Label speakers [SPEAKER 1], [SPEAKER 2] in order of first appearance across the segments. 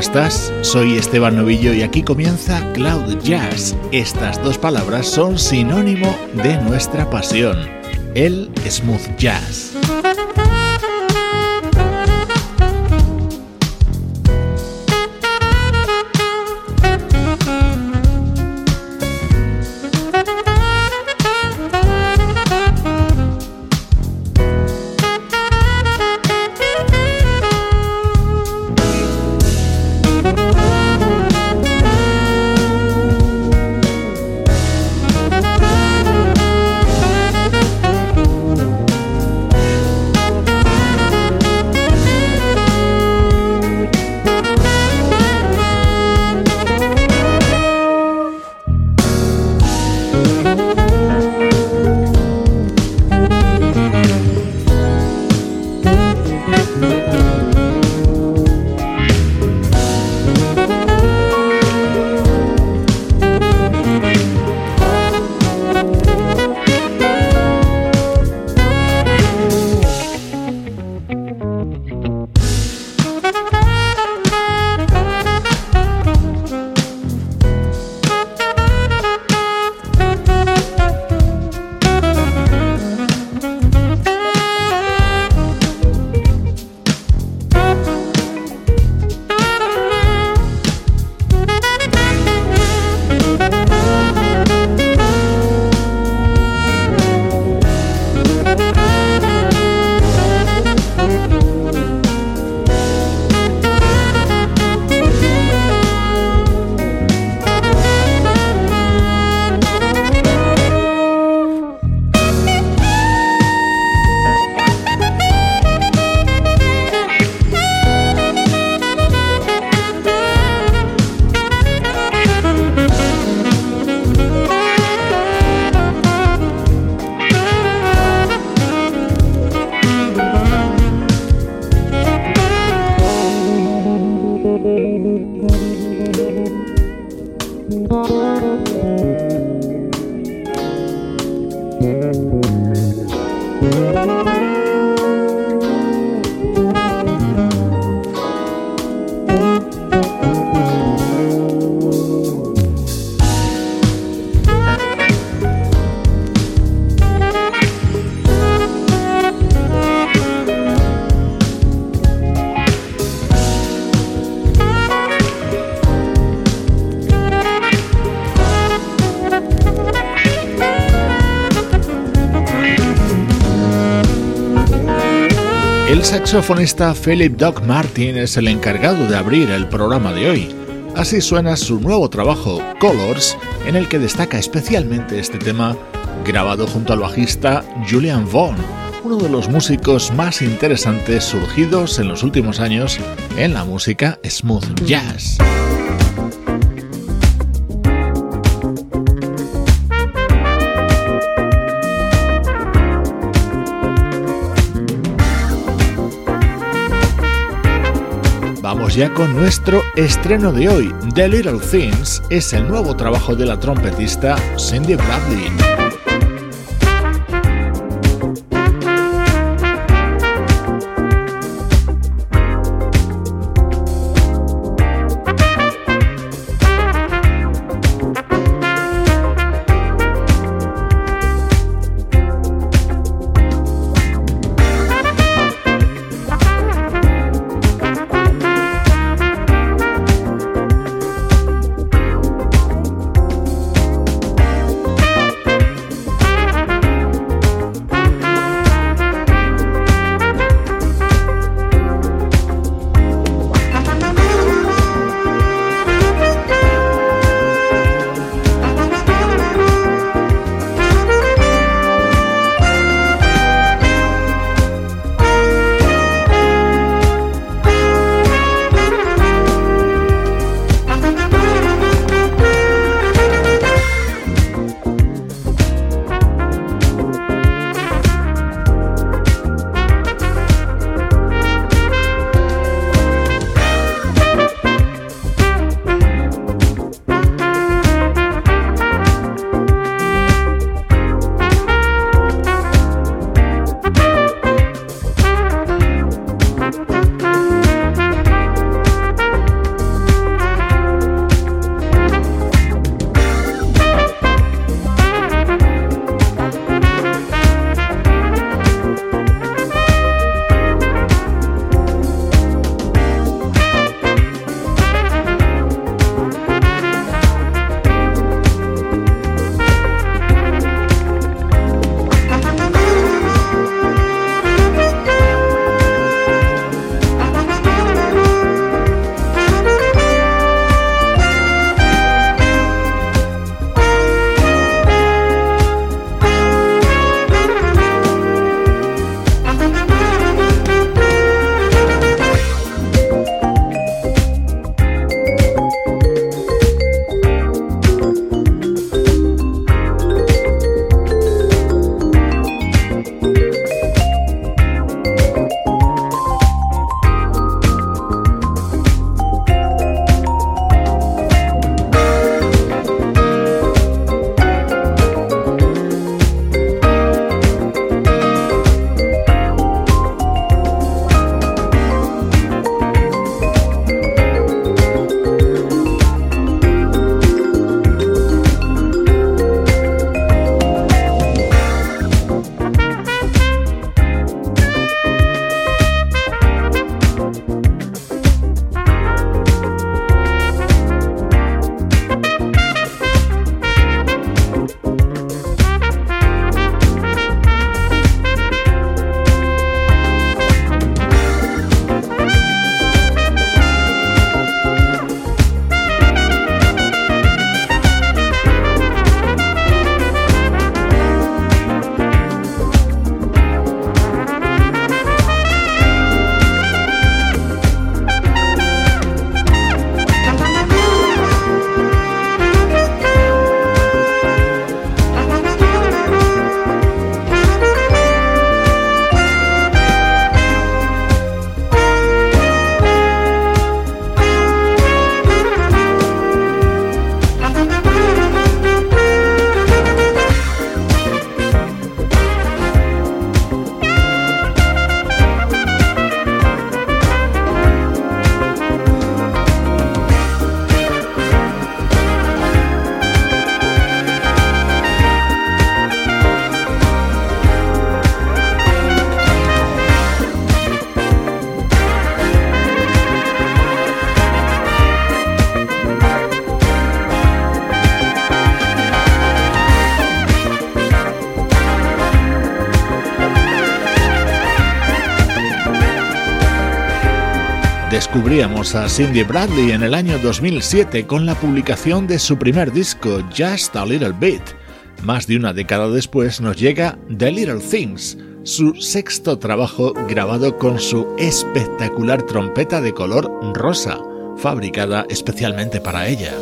[SPEAKER 1] Estás? Soy Esteban Novillo y aquí comienza Cloud Jazz. Estas dos palabras son sinónimo de nuestra pasión, el smooth jazz. Saxofonista Philip Doc Martin es el encargado de abrir el programa de hoy. Así suena su nuevo trabajo, Colors, en el que destaca especialmente este tema grabado junto al bajista Julian Vaughn, uno de los músicos más interesantes surgidos en los últimos años en la música smooth jazz. Ya con nuestro estreno de hoy. The Little Things es el nuevo trabajo de la trompetista Cindy Bradley. Descubríamos a Cindy Bradley en el año 2007 con la publicación de su primer disco, Just a Little Bit. Más de una década después nos llega The Little Things, su sexto trabajo grabado con su espectacular trompeta de color rosa, fabricada especialmente para ella.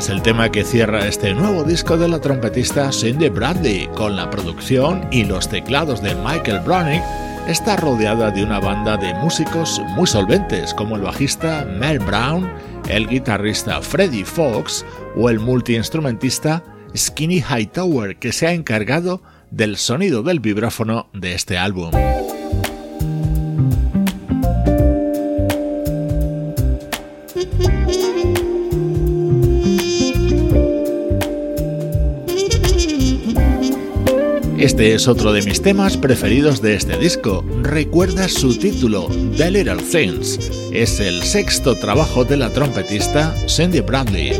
[SPEAKER 1] Es el tema que cierra este nuevo disco de la trompetista Cindy Bradley, con la producción y los teclados de Michael Browning. Está rodeada de una banda de músicos muy solventes, como el bajista Mel Brown, el guitarrista Freddie Fox o el multiinstrumentista Skinny Hightower, que se ha encargado del sonido del vibráfono de este álbum. Este es otro de mis temas preferidos de este disco. Recuerda su título, The Little Things. Es el sexto trabajo de la trompetista Cindy Bradley.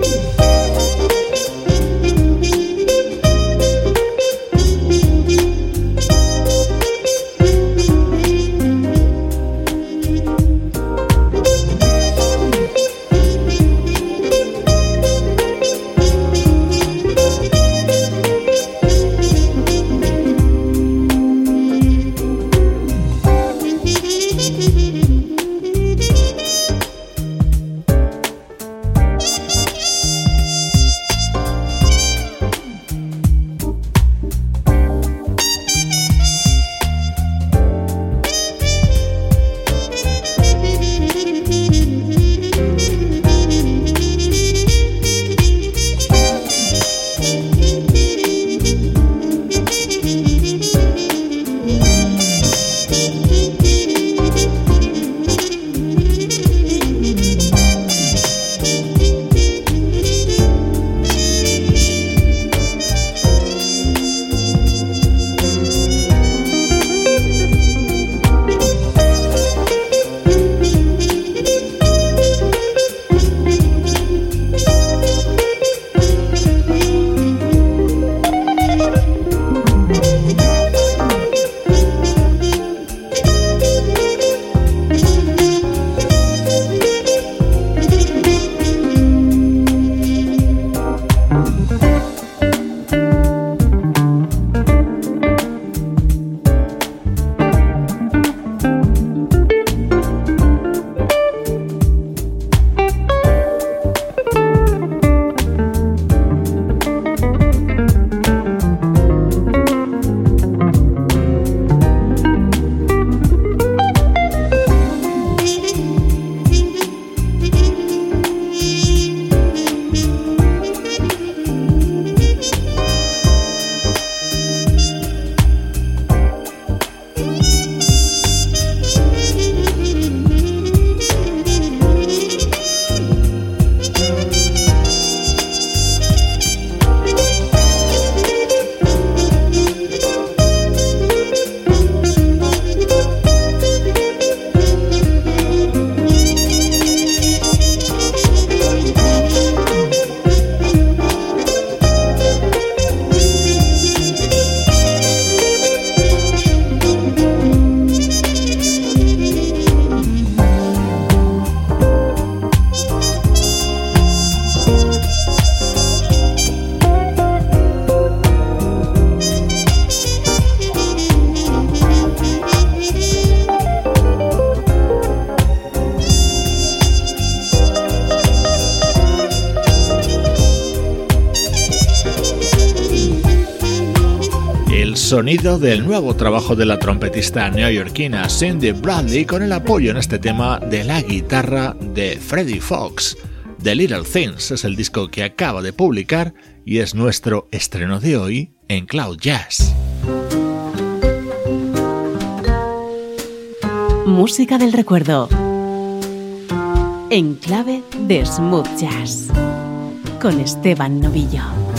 [SPEAKER 1] Sonido del nuevo trabajo de la trompetista neoyorquina Cindy Bradley con el apoyo en este tema de la guitarra de Freddie Fox. The Little Things es el disco que acaba de publicar y es nuestro estreno de hoy en Cloud Jazz.
[SPEAKER 2] Música del recuerdo. En clave de smooth jazz. Con Esteban Novillo.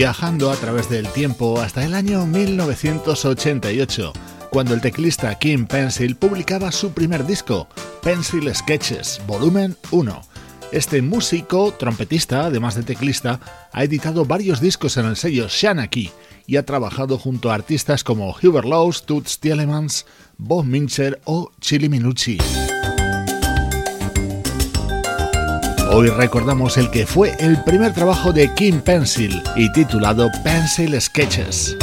[SPEAKER 1] Viajando a través del tiempo hasta el año 1988, cuando el teclista Kim Pencil publicaba su primer disco, Pencil Sketches, volumen 1. Este músico, trompetista, además de teclista, ha editado varios discos en el sello Shanaki y ha trabajado junto a artistas como Hubert Laws, Toots Tielemans, Bob Mincher o Chili Minucci. Hoy recordamos el que fue el primer trabajo de Kim Pencil y titulado Pencil Sketches.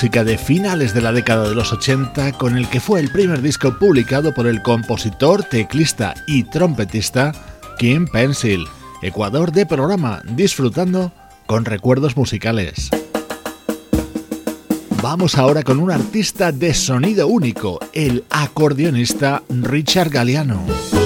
[SPEAKER 1] De finales de la década de los 80 con el que fue el primer disco publicado por el compositor, teclista y trompetista Kim Pencil, Ecuador de programa, disfrutando con recuerdos musicales. Vamos ahora con un artista de sonido único, el acordeonista Richard Galliano.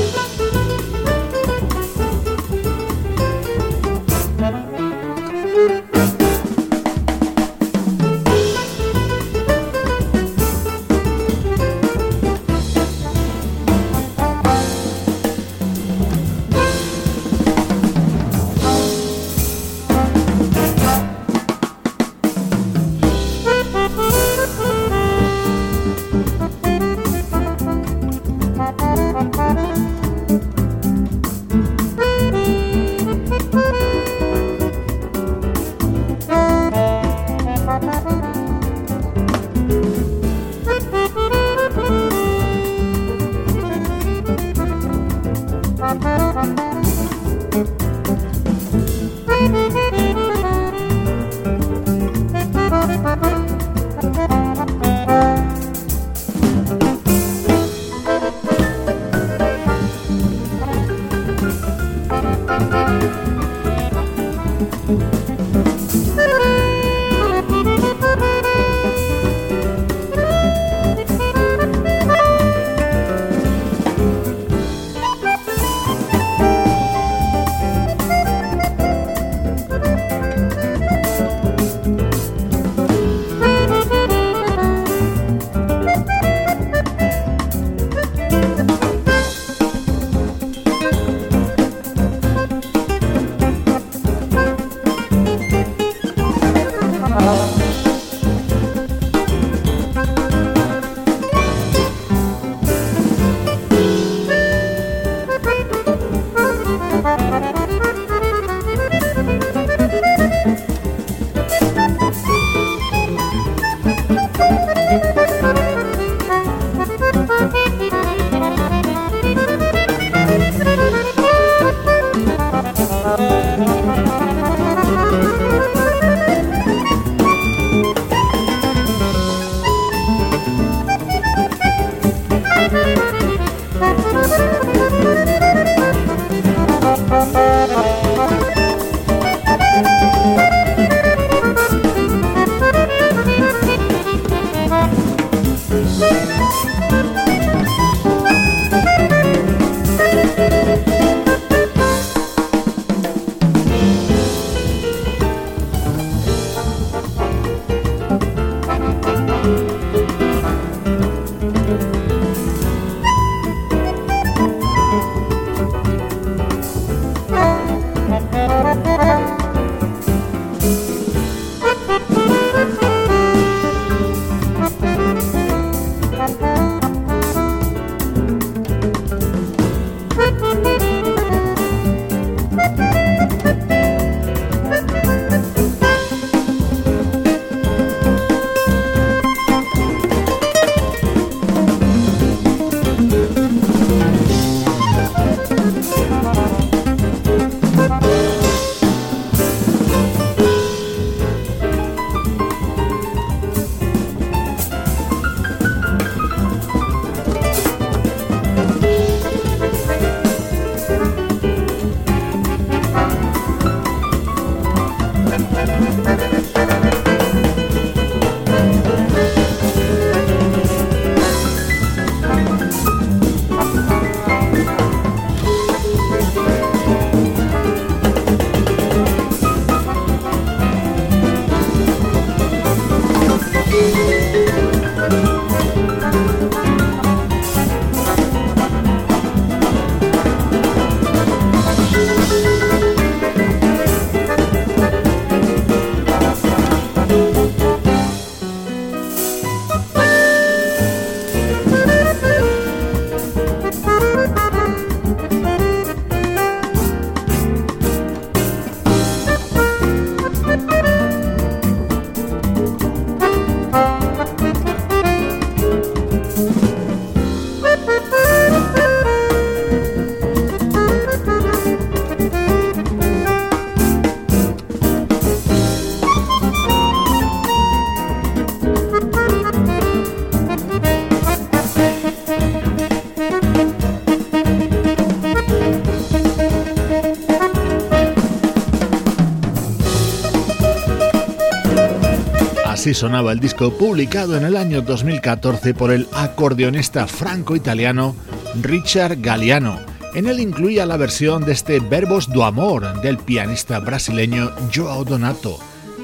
[SPEAKER 1] Sonaba el disco publicado en el año 2014 por el acordeonista franco-italiano Richard Galliano. En él incluía la versión de este Verbos do Amor del pianista brasileño Joao Donato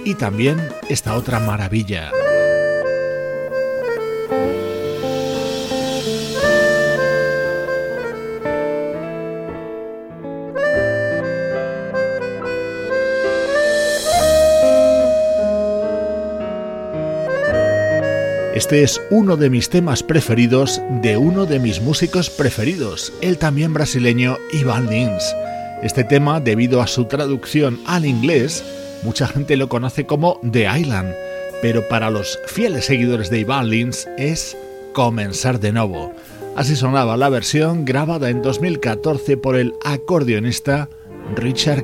[SPEAKER 1] y también esta otra maravilla. Este es uno de mis temas preferidos de uno de mis músicos preferidos, el también brasileño Ivan Lins. Este tema, debido a su traducción al inglés, mucha gente lo conoce como The Island, pero para los fieles seguidores de Ivan Lins es Comenzar de nuevo. Así sonaba la versión grabada en 2014 por el acordeonista Richard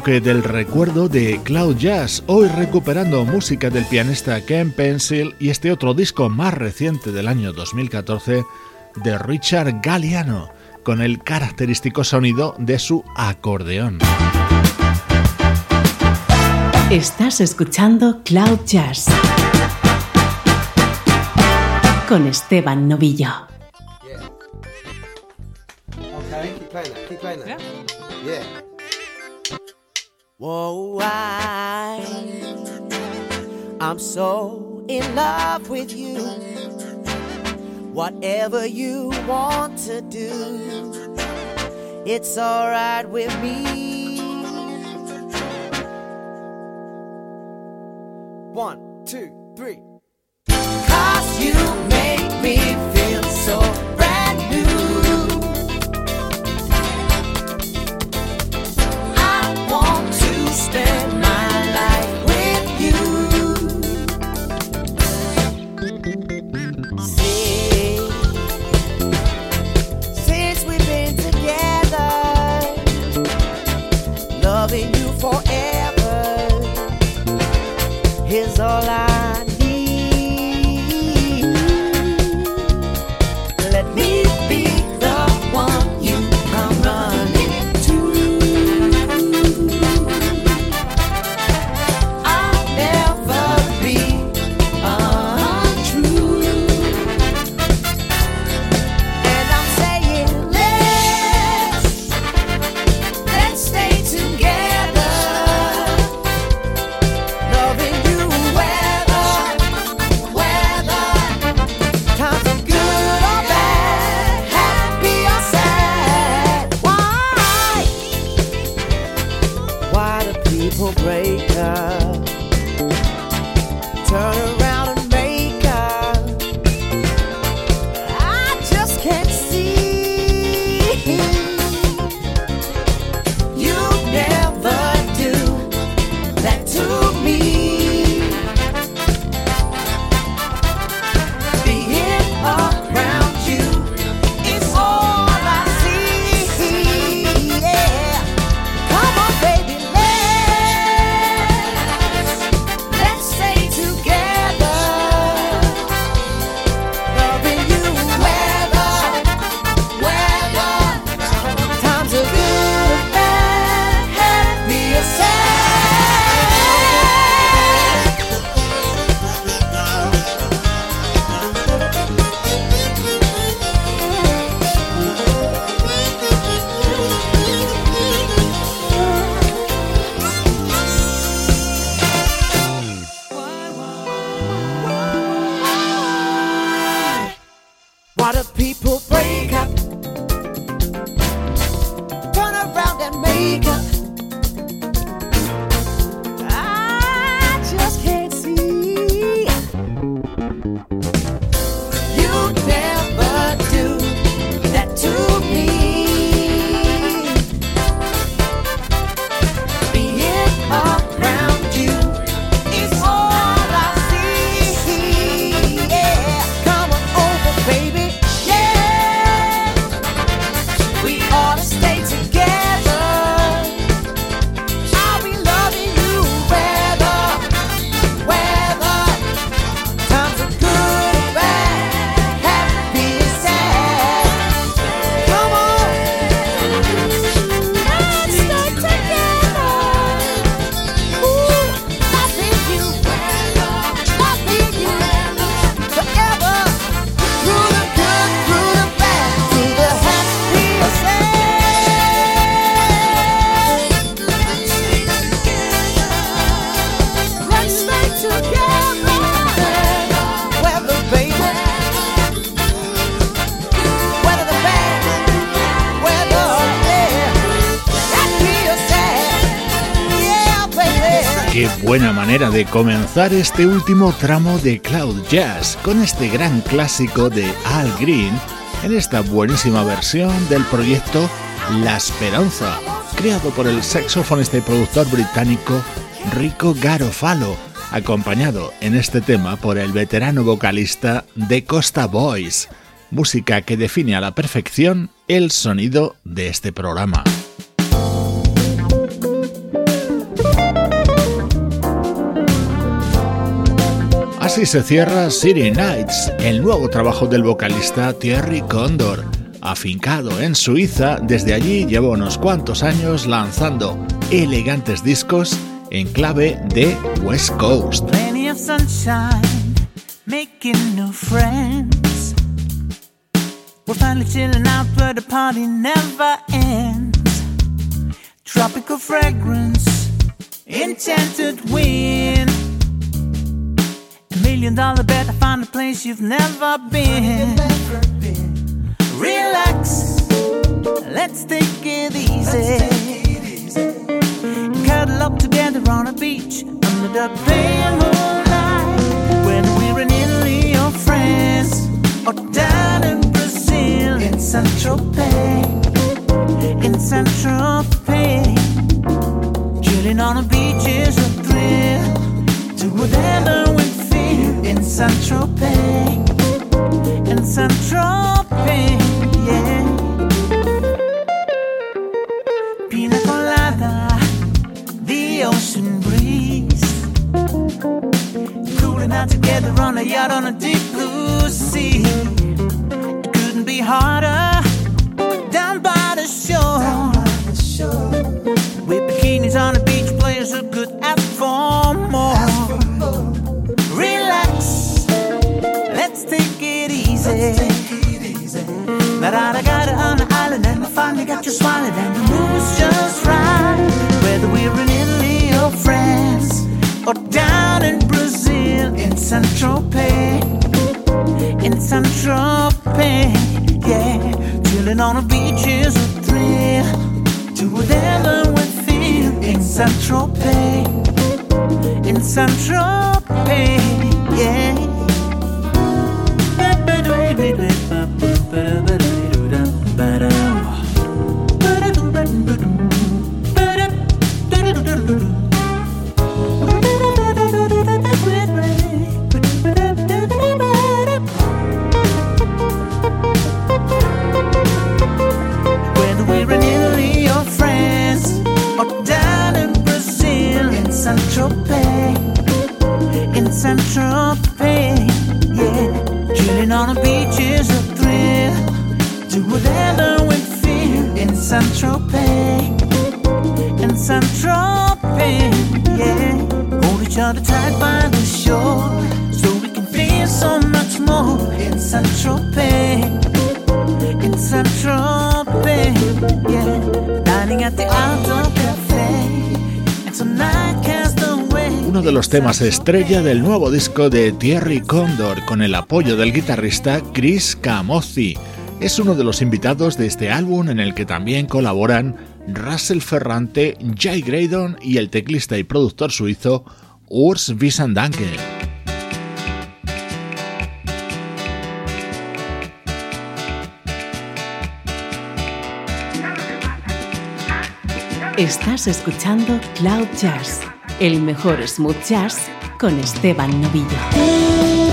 [SPEAKER 1] Bloque del recuerdo de Cloud Jazz, hoy recuperando música del pianista Ken Pencil y este otro disco más reciente del año 2014 de Richard Galliano, con el característico sonido de su acordeón.
[SPEAKER 2] Estás escuchando Cloud Jazz con Esteban Novillo.
[SPEAKER 3] Whoa, I, I'm so in love with you. Whatever you want to do, it's alright with me. One, two, three. Cause you make me feel so
[SPEAKER 1] buena manera de comenzar este último tramo de Cloud Jazz con este gran clásico de Al Green en esta buenísima versión del proyecto La Esperanza, creado por el saxofonista y productor británico Rico Garofalo, acompañado en este tema por el veterano vocalista de Costa Boys, música que define a la perfección el sonido de este programa. Se cierra City Nights, el nuevo trabajo del vocalista Thierry Condor. Afincado en Suiza, desde allí lleva unos cuantos años lanzando elegantes discos en clave de West Coast.
[SPEAKER 4] Tropical fragrance, enchanted wind. Million dollar bet I find a place you've never been. Relax, let's take it easy. Cuddle up together on a beach under the pale moonlight. Whether we're in Italy or France or down in Brazil, in Central Tropez, in Central Saint Tropez, in Saint Tropez, is a thrill. Do whatever we feel in Central Pain, in Central Pain, yeah. Hold each other tight by the shore, so we can feel so much more in Central Pain, in Central Pain, yeah. Dining at the outdoor cafe, and tonight
[SPEAKER 1] uno de los temas estrella del nuevo disco de Thierry Condor con el apoyo del guitarrista Chris Camozzi. Es uno de los invitados de este álbum en el que también colaboran Russell Ferrante, Jay Graydon y el teclista y productor suizo Urs Wiesendanke.
[SPEAKER 2] Estás escuchando Cloud Jazz el mejor smooth jazz con Esteban Novillo.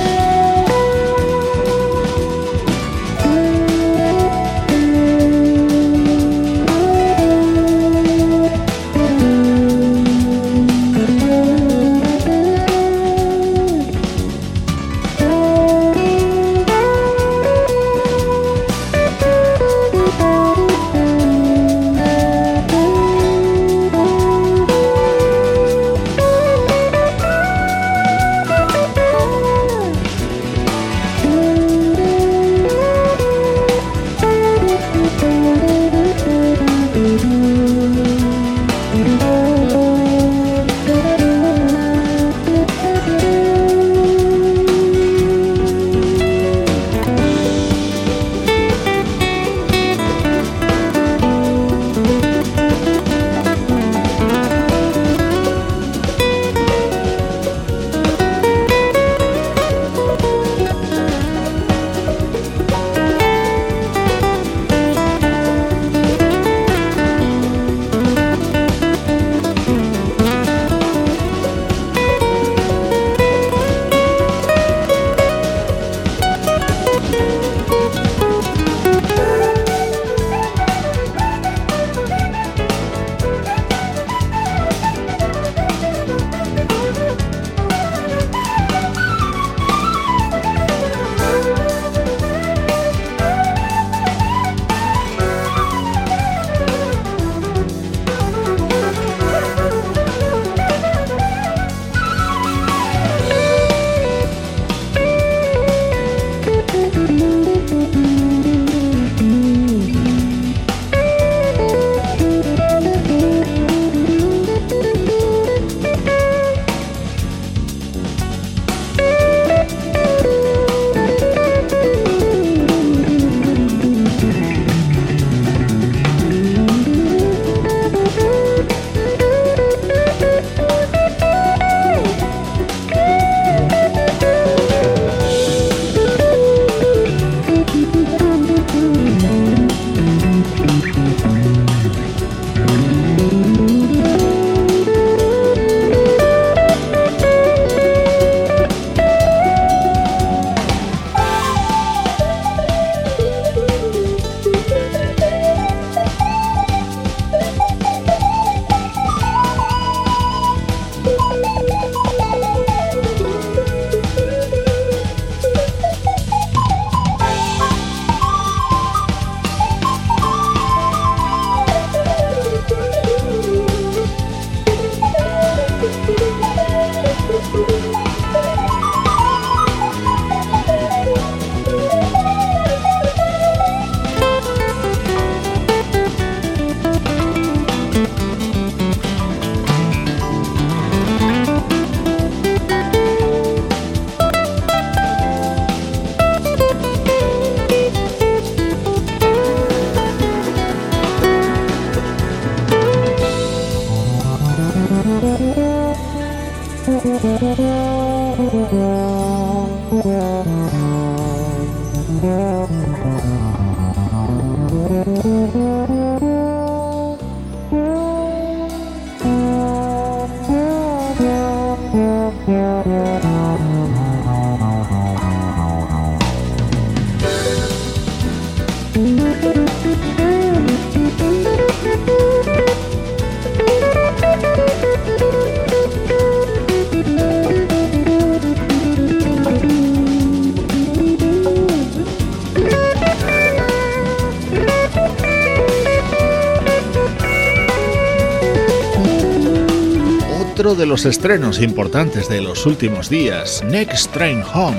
[SPEAKER 1] de los estrenos importantes de los últimos días, Next Train Home.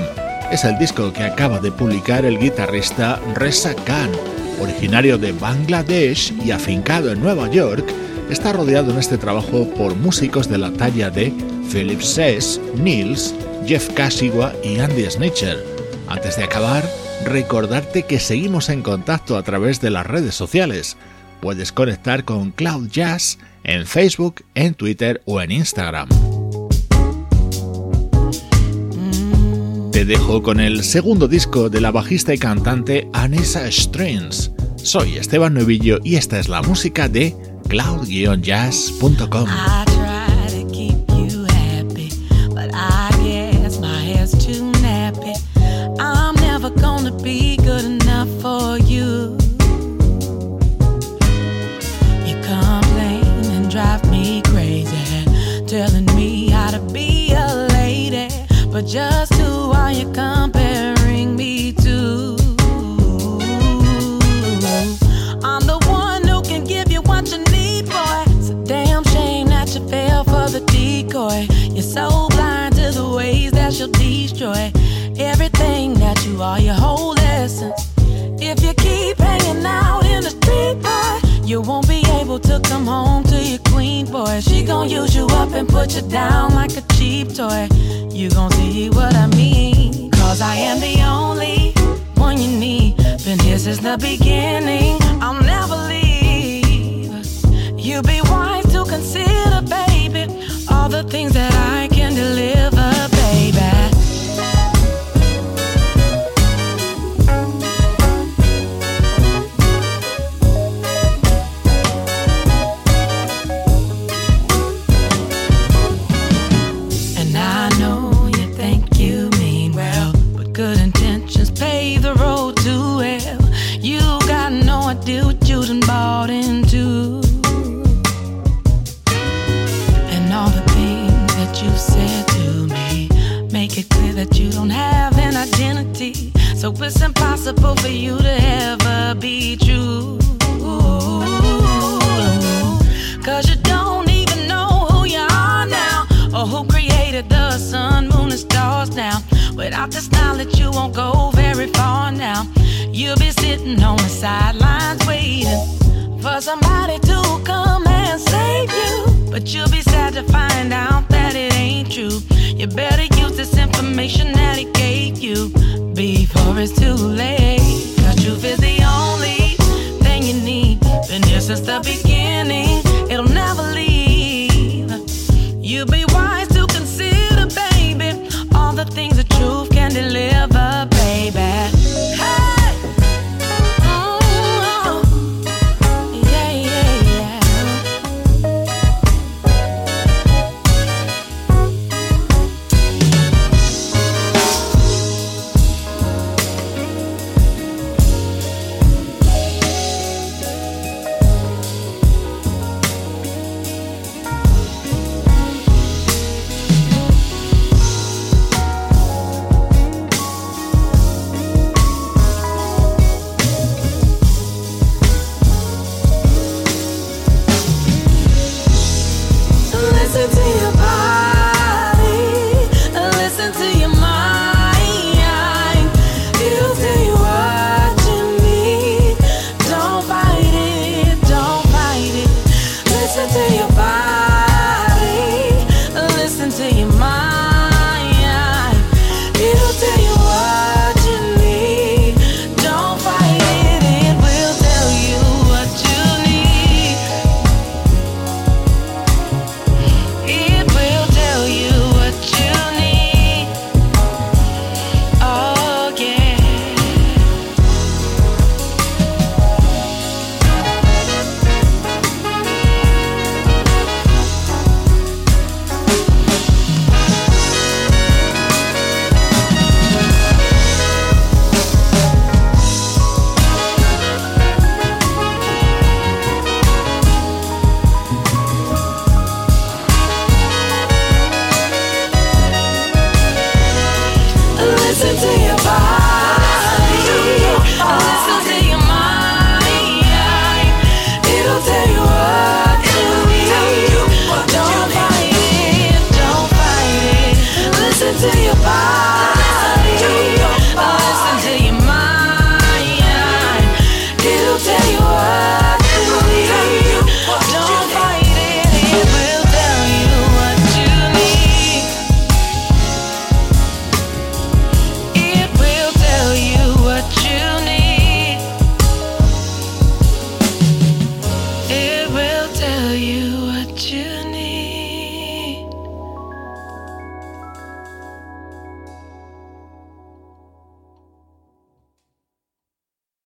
[SPEAKER 1] Es el disco que acaba de publicar el guitarrista Reza Khan. Originario de Bangladesh y afincado en Nueva York, está rodeado en este trabajo por músicos de la talla de Philip Sess, Nils, Jeff Casigua y Andy Snitcher. Antes de acabar, recordarte que seguimos en contacto a través de las redes sociales. Puedes conectar con Cloud Jazz en Facebook, en Twitter o en Instagram. Te dejo con el segundo disco de la bajista y cantante Anessa Strings. Soy Esteban Novillo y esta es la música de cloud-jazz.com.
[SPEAKER 5] the beginning.